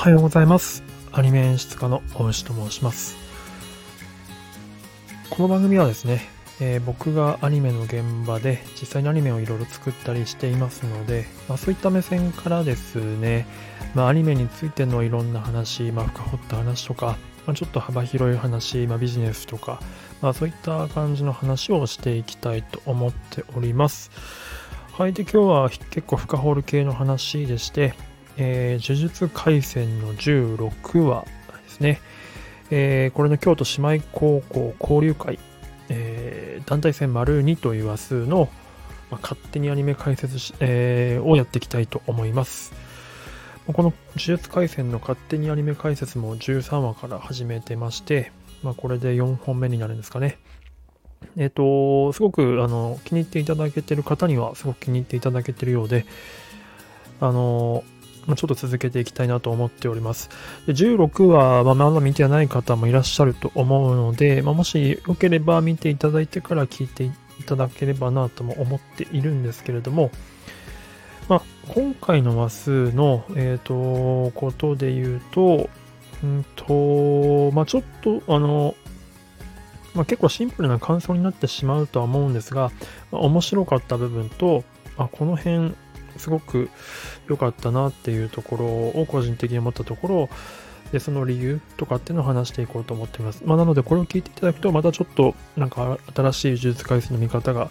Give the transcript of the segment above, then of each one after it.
はようございます。アニメ演出家の大石と申します。この番組はですね、えー、僕がアニメの現場で実際にアニメをいろいろ作ったりしていますので、まあ、そういった目線からですね、まあ、アニメについてのいろんな話、まあ、深掘った話とか、まあ、ちょっと幅広い話、まあ、ビジネスとか、まあ、そういった感じの話をしていきたいと思っております。はい。で、今日は結構深掘る系の話でして、えー、呪術廻戦の16話ですね。えー、これの京都姉妹高校交流会、えー、団体戦丸2という話数の、まあ、勝手にアニメ解説し、えー、をやっていきたいと思います。この呪術廻戦の勝手にアニメ解説も13話から始めてまして、まあ、これで4本目になるんですかね。えっ、ー、と、すごくあの気に入っていただけてる方にはすごく気に入っていただけてるようで、あの、ちょっと続けていきたいなと思っております。で16話はまだ見てない方もいらっしゃると思うので、まあ、もしよければ見ていただいてから聞いていただければなとも思っているんですけれども、まあ、今回の話数の、えっ、ー、と、ことで言うと、うんと、まあ、ちょっと、あの、まあ、結構シンプルな感想になってしまうとは思うんですが、まあ、面白かった部分と、あ、この辺、すごく良かったなっていうところを個人的に思ったところ、で、その理由とかっていうのを話していこうと思っています。まあ、なので、これを聞いていただくと、またちょっと、なんか、新しい呪術改正の見方が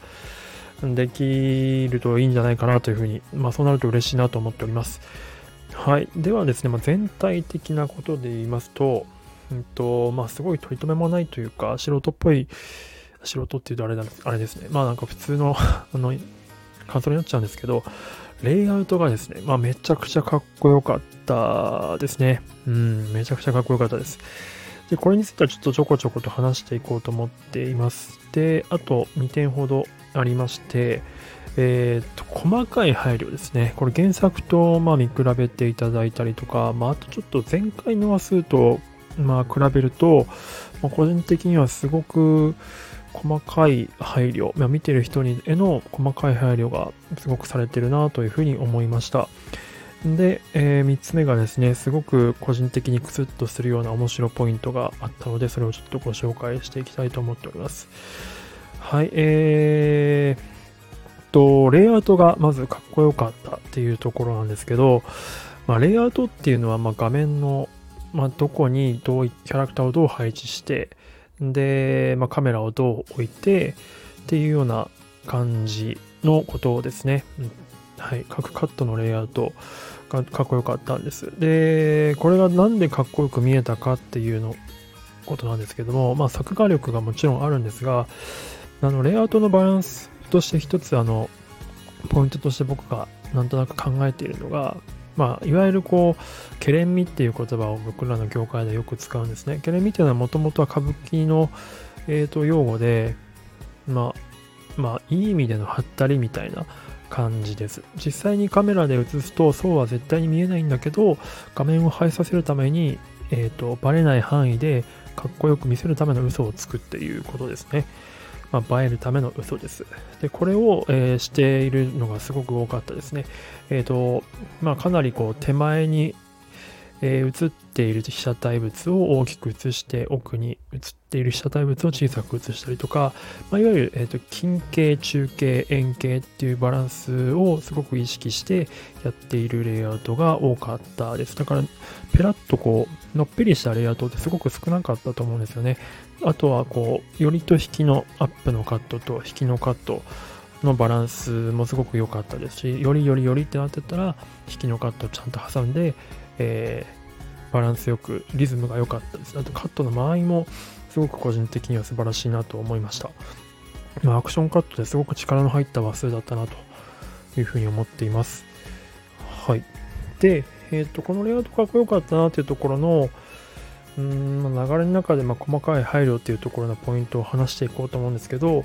できるといいんじゃないかなというふうに、まあ、そうなると嬉しいなと思っております。はい。ではですね、まあ、全体的なことで言いますと、うんと、まあ、すごい取り留めもないというか、素人っぽい、素人っていうとあれだ、あれですね。まあ、なんか普通のあの、感想になっちゃうんですけど、レイアウトがですね、まあ、めちゃくちゃかっこよかったですね。うん、めちゃくちゃかっこよかったです。で、これについてはちょっとちょこちょこと話していこうと思っています。で、あと2点ほどありまして、えっ、と、細かい配慮ですね。これ原作と、まあ、見比べていただいたりとか、まあ、あとちょっと前回の話数と、まあ、比べると、まあ、個人的にはすごく細かい配慮、まあ、見てる人にへの細かい配慮がすごくされてるなというふうに思いました。で、えー、3つ目がですね、すごく個人的にクスッとするような面白ポイントがあったので、それをちょっとご紹介していきたいと思っております。はい、えー、と、レイアウトがまずかっこよかったっていうところなんですけど、まあ、レイアウトっていうのは、まあ、画面のまあ、どこにどうキャラクターをどう配置して、で、まあ、カメラをどう置いてっていうような感じのことをですね、うん、はい、各カットのレイアウト。がかっこよかったんです。で、これがなんでかっこよく見えたかっていうのことなんですけども、まあ、作画力がもちろんあるんですが、あの、レイアウトのバランスとして一つ、あの、ポイントとして僕がなんとなく考えているのが、まあ、いわゆるこう、ケレン味っていう言葉を僕らの業界でよく使うんですね。ケレン味っていうのはもともとは歌舞伎の、えーと、用語で、まあ、まあ、いい意味でのハったりみたいな感じです。実際にカメラで映すとそうは絶対に見えないんだけど、画面を映えさせるために、えーと、バレない範囲でかっこよく見せるための嘘をつくっていうことですね。まあ、映えるための嘘です。で、これを、えー、しているのがすごく多かったですね。えっ、ー、と、まあ、かなりこう手前に、えー、映っている被写体物を大きく映して奥に映っている被写体物を小さく映したりとか、まあ、いわゆる、えーと、近景、中景、円形っていうバランスをすごく意識してやっているレイアウトが多かったです。だから、ペラッとこう、のっぺりしたレイアウトってすごく少なかったと思うんですよね。あとはこう、よりと引きのアップのカットと引きのカットのバランスもすごく良かったですし、よりよりよりってなってたら、引きのカットをちゃんと挟んで、えー、バランスよく、リズムが良かったです。あとカットの間合いもすごく個人的には素晴らしいなと思いました。まあ、アクションカットですごく力の入った話数だったなというふうに思っています。はい。で、えっ、ー、と、このレイアウトかっこよかったなっていうところの、うん、流れの中でま細かい配慮っていうところのポイントを話していこうと思うんですけど、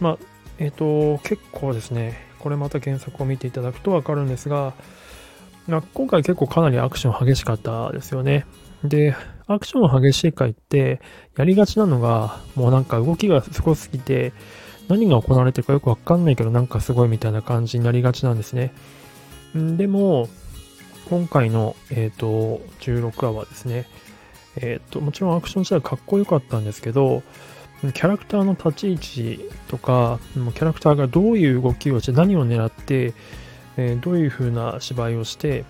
まあ、えっ、ー、と、結構ですね、これまた原作を見ていただくとわかるんですが、まあ、今回結構かなりアクション激しかったですよね。で、アクション激しい回ってやりがちなのが、もうなんか動きがすごすぎて、何が行われてるかよくわかんないけどなんかすごいみたいな感じになりがちなんですね。でも、今回の、えっ、ー、と、16話はですね、えっ、ー、と、もちろんアクション自体かっこよかったんですけど、キャラクターの立ち位置とか、キャラクターがどういう動きをして、何を狙って、えー、どういう風な芝居をして、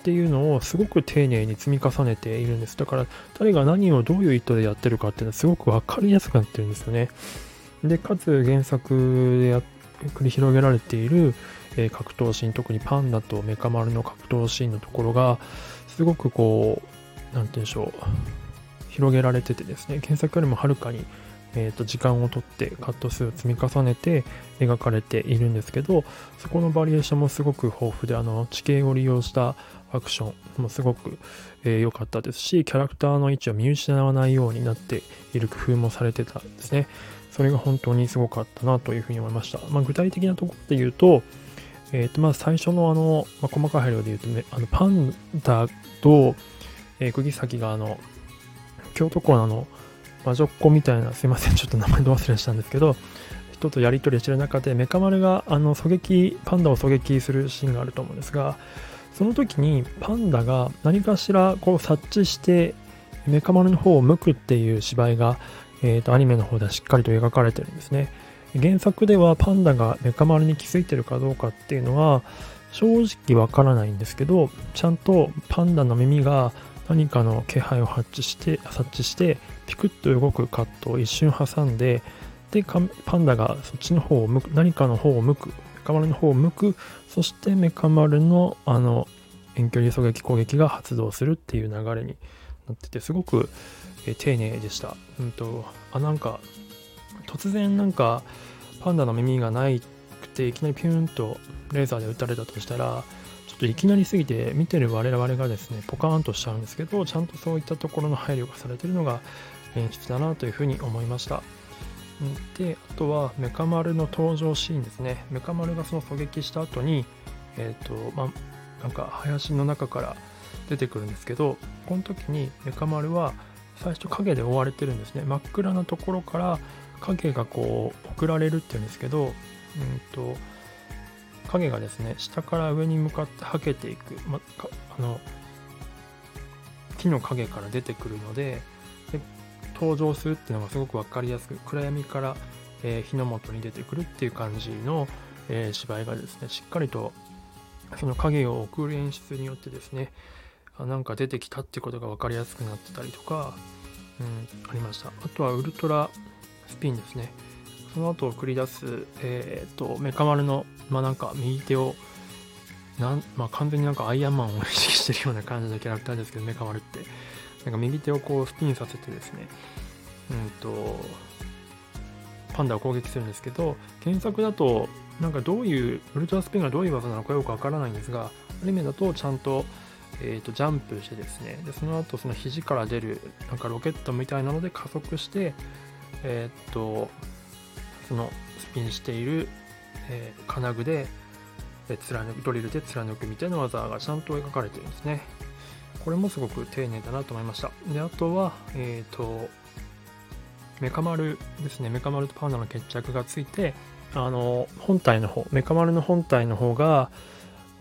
っていうのをすごく丁寧に積み重ねているんです。だから、誰が何をどういう意図でやってるかっていうのはすごく分かりやすくなってるんですよね。で、かつ原作で繰り広げられている、え、格闘シーン、特にパンダとメカ丸の格闘シーンのところが、すごくこうう、なんて言うんでしょう、広げられててですね、原作よりもはるかにえー、と時間をとってカット数を積み重ねて描かれているんですけどそこのバリエーションもすごく豊富であの地形を利用したアクションもすごく良、えー、かったですしキャラクターの位置を見失わないようになっている工夫もされてたんですね。それが本当にすごかったなというふうに思いました、まあ、具体的なところで言うとえー、とまず最初のあの、まあ、細かい配慮で言うと、ね、あのパンダと、えー、釘崎があの京都港の魔女っ子みたいな、すいません、ちょっと名前ど忘れしたんですけど、人とやり取りしてる中で、メカ丸があの狙撃、パンダを狙撃するシーンがあると思うんですが、その時にパンダが何かしらこう察知してメカ丸の方を向くっていう芝居が、えーと、アニメの方ではしっかりと描かれてるんですね。原作ではパンダがメカ丸に気づいてるかどうかっていうのは正直わからないんですけど、ちゃんとパンダの耳が何かの気配を察知して察知してピクッと動くカットを一瞬挟んででパンダがそっちの方を向く何かの方を向くメカ丸の方を向くそしてメカ丸のあの遠距離狙撃攻撃が発動するっていう流れになっててすごく、え丁寧でした。うんとあなんか突然なんかパンダの耳がないくていきなりピューンとレーザーで撃たれたとしたらといきなりすぎて見てる我々がですねポカーンとしちゃうんですけどちゃんとそういったところの配慮がされてるのが演出だなというふうに思いました。であとはメカ丸の登場シーンですね。メカ丸がその狙撃した後にえっ、ー、とまあなんか林の中から出てくるんですけどこの時にメカ丸は最初影で覆われてるんですね。真っ暗なところから影がこう送られるっていうんですけどうんと影がですね下から上に向かってはけていく、ま、あの木の影から出てくるのでで登場するっていうのがすごく分かりやすく暗闇から、えー、日の元に出てくるっていう感じの、えー、芝居がですねしっかりとその影を送る演出によってですねあなんか出てきたってことが分かりやすくなってたりとか、うん、ありました。あとはウルトラスピンですね。その後を繰り出す、えーと、メカ丸の、まあ、なんか右手をなんまあ、完全になんかアイアンマンを 意識してるような感じのキャラクターですけどメカ丸って。なんか右手をこうスピンさせてですね。うんとパンダを攻撃するんですけど原作だとなんかどういうウルトラスピンがどういう技なのかよくわからないんですがアニメだとちゃんと,、えーと、ジャンプしてですね。でその後その肘から出るなんかロケットみたいなので加速してえっ、ー、とそのスピンしている、えー、金具で、え、貫くドリルで貫くみたいな技がちゃんと描かれてるんですね。これもすごく丁寧だなと思いました。であとはえっ、ー、とメカ丸ですね。メカ丸とパンダの決着がついてあの本体の方メカ丸の本体の方が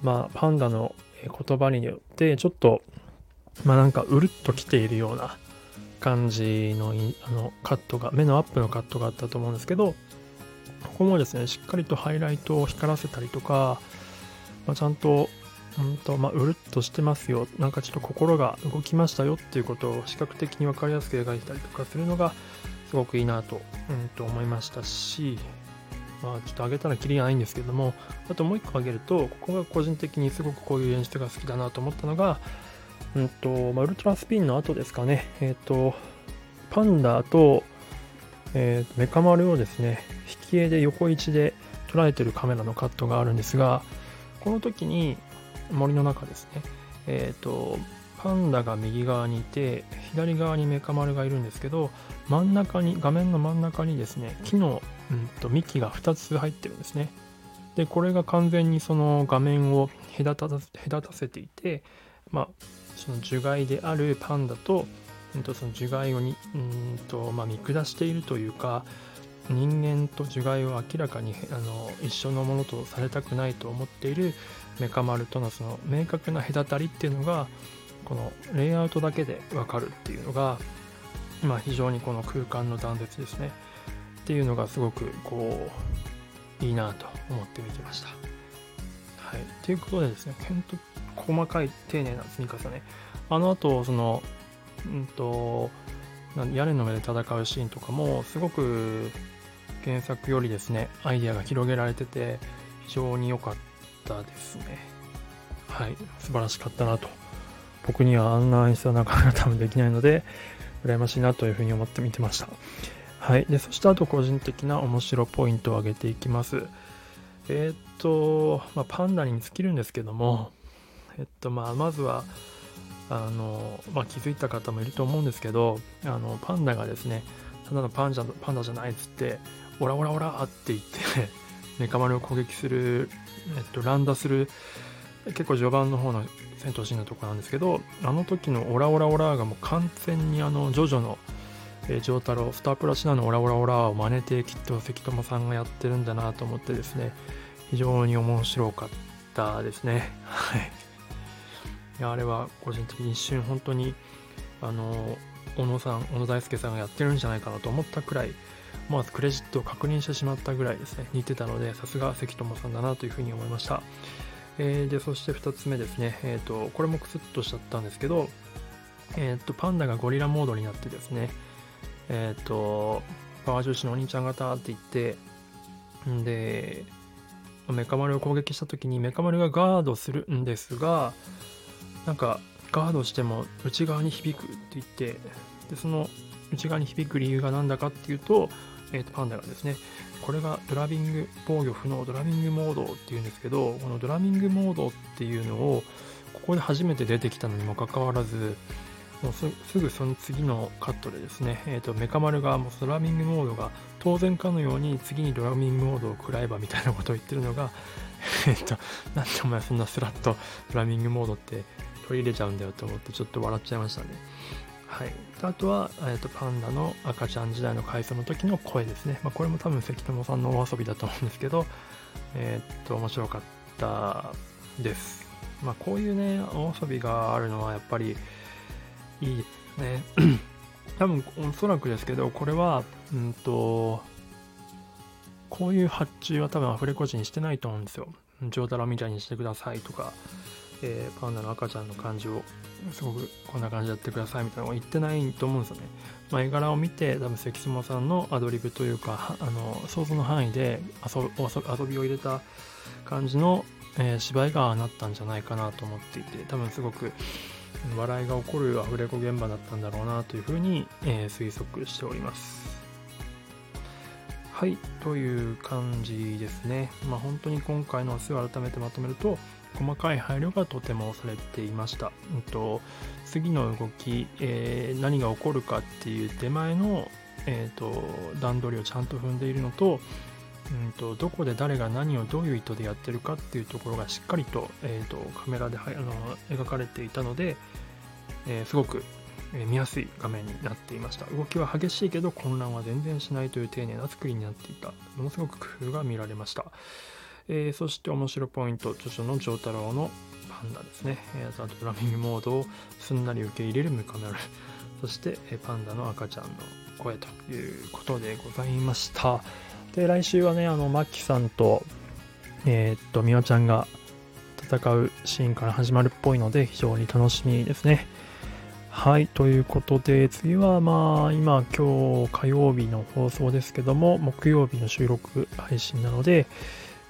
まあパンダの言葉によってちょっとまあなんかうるっときているような感じのあのカットが目のアップのカットがあったと思うんですけどここもですね、しっかりとハイライトを光らせたりとか、まあ、ちゃんと、うんとまあ、うるっとしてますよ、なんかちょっと心が動きましたよっていうことを視覚的に分かりやすく描いたりとかするのが、すごくいいなと,、うんと思いましたし、まあ、ちょっと上げたらキリがないんですけども、あともう一個挙げると、ここが個人的にすごくこういう演出が好きだなと思ったのが、うんとまあ、ウルトラスピンの後ですかね、えっ、ー、と、パンダと、えー、メカ丸をですね、引き絵で横位置で捉えてるカメラのカットがあるんですが、この時に森の中ですね、えっ、ー、と、パンダが右側にいて、左側にメカ丸がいるんですけど、真ん中に、画面の真ん中にですね、木の、うんと、幹が2つ入ってるんですね。で、これが完全にその画面を隔た隔たせていて、まあ、その樹害であるパンダと、うん、とその樹害をにうんと、まあ、見下しているというか、人間と樹害を明らかにあの一緒のものとされたくないと思っているメカ丸とのその明確な隔たりっていうのがこのレイアウトだけで分かるっていうのが、まあ、非常にこの空間の断絶ですねっていうのがすごくこういいなと思って見てました。はい、ということでですね、ほんと細かい丁寧な積み重ね。あの後その、んと、屋根の上で戦うシーンとかもすごく原作よりですねアイデアが広げられてて非常に良かったですね。はい。素晴らしかったなと。僕にはあんな演出はなかなか多分できないので羨ましいなというふうに思って見てました。はい。でそしてあと個人的な面白ポイントを挙げていきます。えー、っと、まあ、パンダに尽きるんですけどもえっとまあまずはあの、まあ、気づいた方もいると思うんですけどあのパンダがですねただのパンジャパンダじゃないっつってオラオラオラって言って メカ丸を攻撃する、えっと、乱打する結構序盤の方の戦闘シーンのとこなんですけどあの時のオラオラオラがもう完全にあのジョジョの丈太郎スタープラチナのオラオラオラを真似てきっと関友さんがやってるんだなと思ってですね非常に面白かったですね。はい。やあれは個人的に一瞬本当にあの小野さん小野大輔さんがやってるんじゃないかなと思ったくらい思わずクレジットを確認してしまったぐらいですね似てたのでさすが関友さんだなというふうに思いました、えー、でそして2つ目ですね、えーと、これもクスッとしちゃったんですけど、えーと、パンダがゴリラモードになってですねえっ、ー、とパワー重視のお兄ちゃん方って言ってでメカ丸を攻撃した時にメカ丸がガードするんですがなんかガードしても内側に響くって言ってでその内側に響く理由が何だかっていうと,、えー、とパンダがですねこれがドラビング防御不能ドラビングモードっていうんですけどこのドラビングモードっていうのをここで初めて出てきたのにもかかわらずもうすぐその次のカットでですね、えー、とメカ丸がもうドラミングモードが当然かのように次にドラミングモードを食らえばみたいなことを言ってるのが、えっと、なんでお前そんなスラッとドラミングモードって取り入れちゃうんだよと思ってちょっと笑っちゃいましたね。はい、あとは、えーと、パンダの赤ちゃん時代の回想の時の声ですね。まあ、これも多分関友さんのお遊びだと思うんですけど、えっ、と、面白かったです。まあ、こういうね、お遊びがあるのはやっぱりいいですね。多分、おそらくですけど、これは、うんと、こういう発注は多分アフレコ時にしてないと思うんですよ。上太郎みたいにしてくださいとか、えー、パンダの赤ちゃんの感じをすごくこんな感じでやってくださいみたいなのを言ってないと思うんですよね。まあ、絵柄を見て多分関島さんのアドリブというか あの想像の範囲で遊びを入れた感じの、えー、芝居がなったんじゃないかなと思っていて多分すごく笑いが起こるアフレコ現場だったんだろうなというふうに、えー、推測しております。はい、という感じですね。まあ本当に今回の明日を改めてまとめると、細かい配慮がとてもされていました。うんと、次の動き、えー、何が起こるかっていう手前の、えーと、段取りをちゃんと踏んでいるのと,、うんと、どこで誰が何をどういう意図でやってるかっていうところがしっかりと,、えーと、カメラではあの描かれていたので、えー、すごく見やすい画面になっていました。動きは激しいけど混乱は全然しないという丁寧な作りになっていた。ものすごく工夫が見られました。えー、そして面白ポイント、著書の丈太郎のパンダですね。えー、あとドラミングモードをすんなり受け入れるムカメル。そして、えー、パンダの赤ちゃんの声ということでございました。で、来週はね、あの、マッキさんと、えー、っと、みわちゃんが戦うシーンから始まるっぽいので、非常に楽しみですね。はい、ということで、次はまあ、今、今日火曜日の放送ですけども、木曜日の収録配信なので、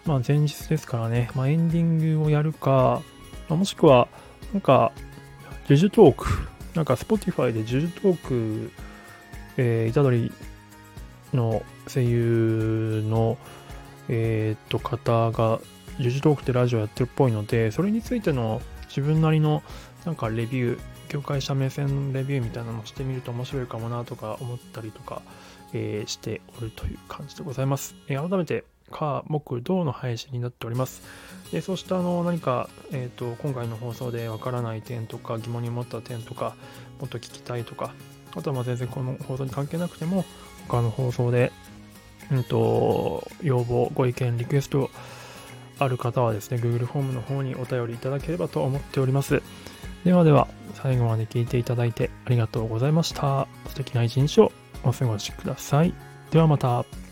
まあ、前日ですからね、まあ、エンディングをやるか、まあ、もしくは、なんか、ジュジュトーク、なんか Spotify でジュジュトーク、えー、イタドリの声優の、えー、っと、方が、ジュジュトークってラジオやってるっぽいので、それについての自分なりの、なんかレビュー、業界者目線レビューみたいなのをしてみると面白いかもなとか思ったりとか、えー、しておるという感じでございます。えー、改めて火、木、土の配信になっております。でそうしたあの何か、えーと、今回の放送でわからない点とか疑問に思った点とかもっと聞きたいとかあとはまあ全然この放送に関係なくても他の放送でうんと、要望、ご意見、リクエストある方はですね、Google フォームの方にお便りいただければと思っております。ではでは、最後まで聞いていただいてありがとうございました。素敵な一日をお過ごしください。ではまた。